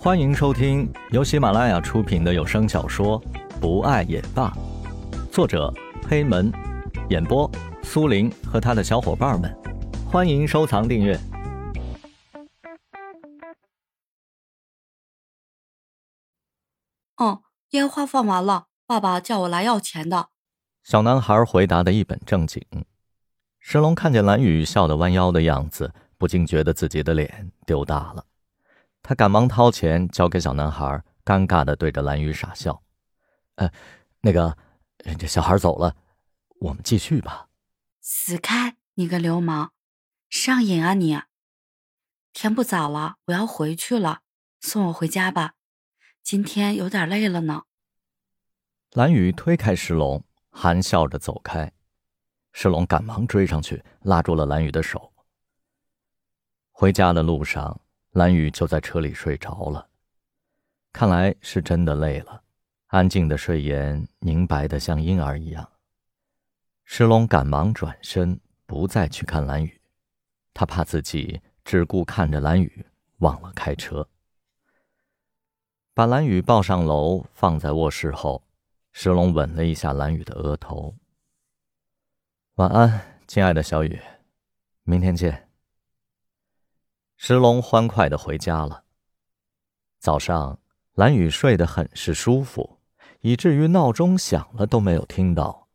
欢迎收听由喜马拉雅出品的有声小说《不爱也罢》，作者黑门，演播苏林和他的小伙伴们。欢迎收藏订阅。嗯，烟花放完了，爸爸叫我来要钱的。小男孩回答的一本正经。石龙看见蓝雨笑得弯腰的样子，不禁觉得自己的脸丢大了。他赶忙掏钱交给小男孩，尴尬的对着蓝雨傻笑。呃，那个，这小孩走了，我们继续吧。死开，你个流氓，上瘾啊你！天不早了，我要回去了，送我回家吧，今天有点累了呢。蓝雨推开石龙，含笑着走开。石龙赶忙追上去，拉住了蓝雨的手。回家的路上。蓝雨就在车里睡着了，看来是真的累了。安静的睡颜，凝白的像婴儿一样。石龙赶忙转身，不再去看蓝雨，他怕自己只顾看着蓝雨，忘了开车。把蓝雨抱上楼，放在卧室后，石龙吻了一下蓝雨的额头。晚安，亲爱的小雨，明天见。石龙欢快的回家了。早上，蓝雨睡得很是舒服，以至于闹钟响了都没有听到。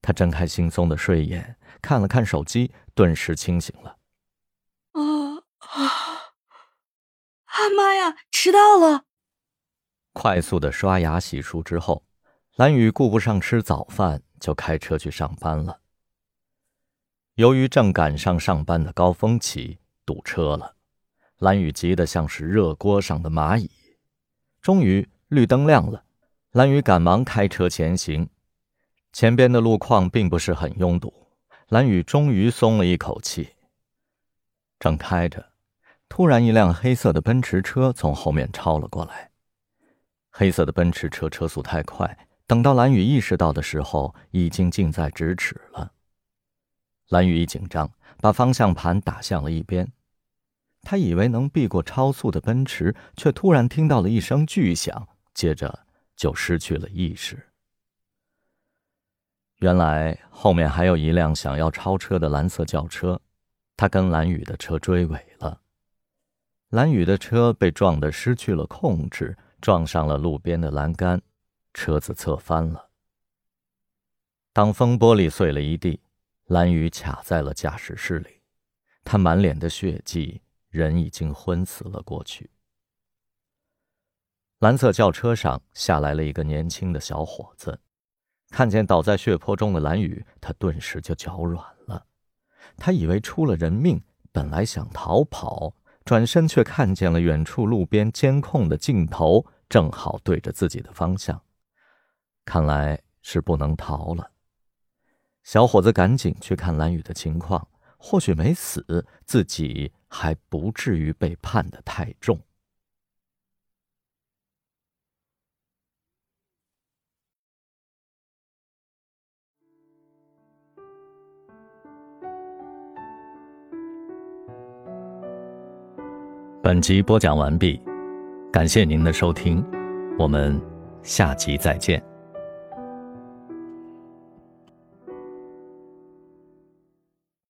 他睁开惺忪的睡眼，看了看手机，顿时清醒了。啊啊！啊妈呀，迟到了！快速的刷牙洗漱之后，蓝雨顾不上吃早饭，就开车去上班了。由于正赶上上班的高峰期。堵车了，蓝雨急得像是热锅上的蚂蚁。终于绿灯亮了，蓝雨赶忙开车前行。前边的路况并不是很拥堵，蓝雨终于松了一口气。正开着，突然一辆黑色的奔驰车从后面超了过来。黑色的奔驰车车速太快，等到蓝雨意识到的时候，已经近在咫尺了。蓝雨一紧张。把方向盘打向了一边，他以为能避过超速的奔驰，却突然听到了一声巨响，接着就失去了意识。原来后面还有一辆想要超车的蓝色轿车，他跟蓝雨的车追尾了。蓝雨的车被撞得失去了控制，撞上了路边的栏杆，车子侧翻了，挡风玻璃碎了一地。蓝雨卡在了驾驶室里，他满脸的血迹，人已经昏死了过去。蓝色轿车上下来了一个年轻的小伙子，看见倒在血泊中的蓝雨，他顿时就脚软了。他以为出了人命，本来想逃跑，转身却看见了远处路边监控的镜头，正好对着自己的方向，看来是不能逃了。小伙子赶紧去看蓝雨的情况，或许没死，自己还不至于被判的太重。本集播讲完毕，感谢您的收听，我们下集再见。